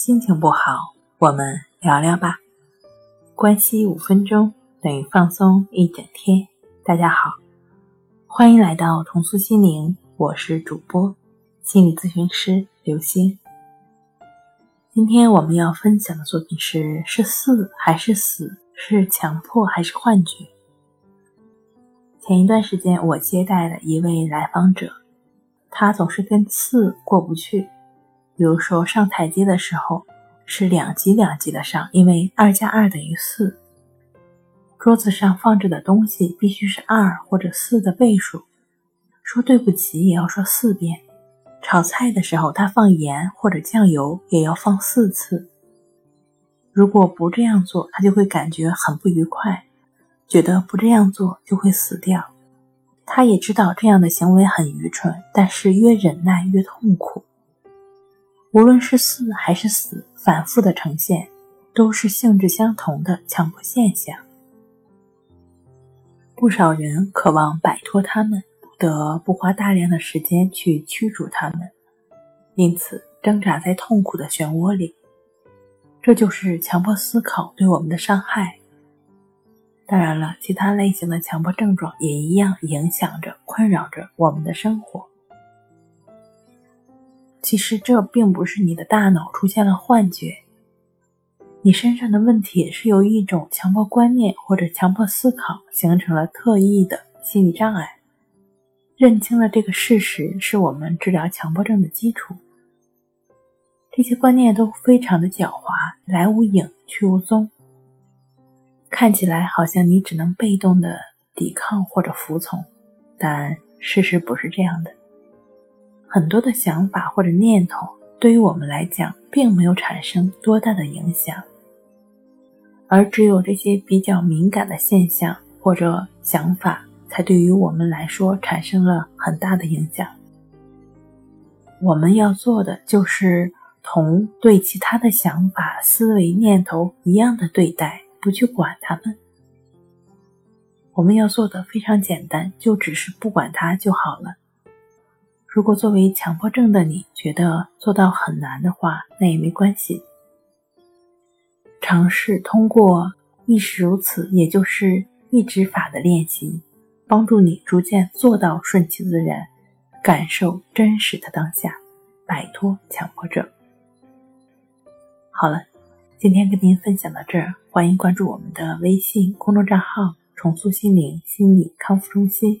心情不好，我们聊聊吧。关系五分钟等于放松一整天。大家好，欢迎来到重塑心灵，我是主播心理咨询师刘星。今天我们要分享的作品是：是四还是死？是强迫还是幻觉？前一段时间，我接待了一位来访者，他总是跟刺过不去。比如说上台阶的时候是两级两级的上，因为二加二等于四。桌子上放着的东西必须是二或者四的倍数。说对不起也要说四遍。炒菜的时候他放盐或者酱油也要放四次。如果不这样做，他就会感觉很不愉快，觉得不这样做就会死掉。他也知道这样的行为很愚蠢，但是越忍耐越痛苦。无论是四还是死，反复的呈现，都是性质相同的强迫现象。不少人渴望摆脱他们，不得不花大量的时间去驱逐他们，因此挣扎在痛苦的漩涡里。这就是强迫思考对我们的伤害。当然了，其他类型的强迫症状也一样影响着、困扰着我们的生活。其实这并不是你的大脑出现了幻觉，你身上的问题是由一种强迫观念或者强迫思考形成了特异的心理障碍。认清了这个事实，是我们治疗强迫症的基础。这些观念都非常的狡猾，来无影去无踪，看起来好像你只能被动的抵抗或者服从，但事实不是这样的。很多的想法或者念头，对于我们来讲，并没有产生多大的影响，而只有这些比较敏感的现象或者想法，才对于我们来说产生了很大的影响。我们要做的就是同对其他的想法、思维、念头一样的对待，不去管他们。我们要做的非常简单，就只是不管它就好了。如果作为强迫症的你觉得做到很难的话，那也没关系。尝试通过意识如此，也就是意指法的练习，帮助你逐渐做到顺其自然，感受真实的当下，摆脱强迫症。好了，今天跟您分享到这儿，欢迎关注我们的微信公众账号“重塑心灵心理康复中心”。